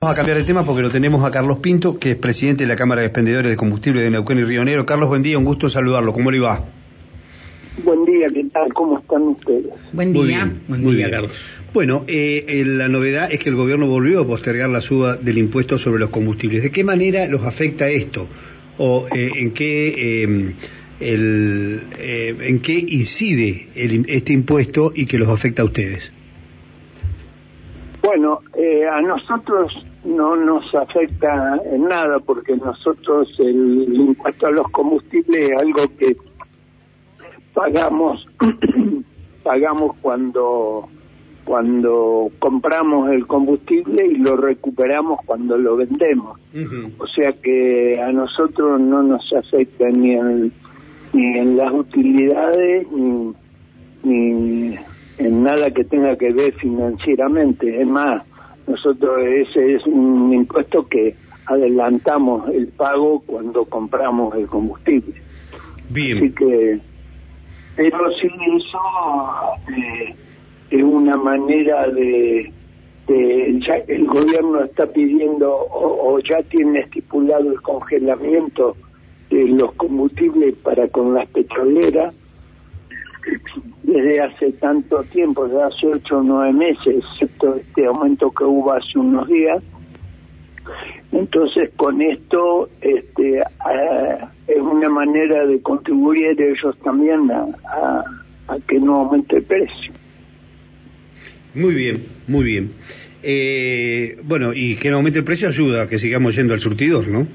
Vamos a cambiar de tema porque lo tenemos a Carlos Pinto, que es presidente de la Cámara de Expendedores de Combustible de Neuquén y Río Negro. Carlos, buen día, un gusto saludarlo. ¿Cómo le va? Buen día, ¿qué tal? ¿Cómo están ustedes? Buen Muy día. bien, Buen muy día, bien. Carlos. Bueno, eh, eh, la novedad es que el gobierno volvió a postergar la suba del impuesto sobre los combustibles. ¿De qué manera los afecta esto? ¿O eh, en qué eh, el, eh, en qué incide el- este impuesto y que los afecta a ustedes? Bueno, eh, a nosotros no nos afecta en nada porque nosotros el impuesto a los combustibles es algo que pagamos pagamos cuando cuando compramos el combustible y lo recuperamos cuando lo vendemos. O sea que a nosotros no nos afecta ni en, ni en las utilidades ni, nada que tenga que ver financieramente. Es más, nosotros ese es un impuesto que adelantamos el pago cuando compramos el combustible. Así Bien, que, pero sí eso eh, es una manera de, de- ya el gobierno está pidiendo o, o ya tiene estipulado el congelamiento de los combustibles para con las petroleras desde hace tanto tiempo, desde hace ocho o nueve meses, excepto este aumento que hubo hace unos días. Entonces, con esto este, es una manera de contribuir ellos también a, a- a que no aumente el precio. muy bien, muy bien. Eh, bueno, y que no aumente el precio ayuda a que sigamos yendo al surtidor, ¿no?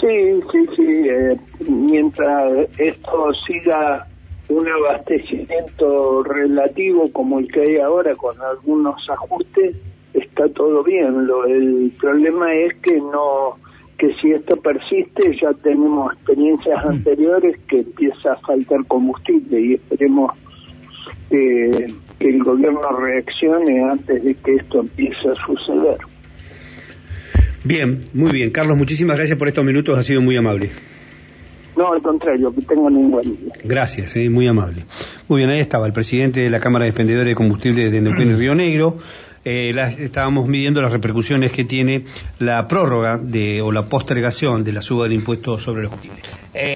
Sí, sí, sí. eh, mientras esto siga un abastecimiento relativo como el que hay ahora, con algunos ajustes, está todo bien. Lo, el problema es que no que si esto persiste ya tenemos experiencias anteriores que empieza a faltar combustible y esperemos que, que el gobierno reaccione antes de que esto empiece a suceder. Bien, muy bien. Carlos, muchísimas gracias por estos minutos, ha sido muy amable. No, al contrario, que tengan un buen día. Gracias, eh, muy amable. Muy bien, ahí estaba el presidente de la Cámara de Expendedores de Combustible de Neuquén y Río Negro. Eh, las- estábamos midiendo las repercusiones que tiene la prórroga de, o la postergación de la suba del impuesto sobre los combustibles. Eh,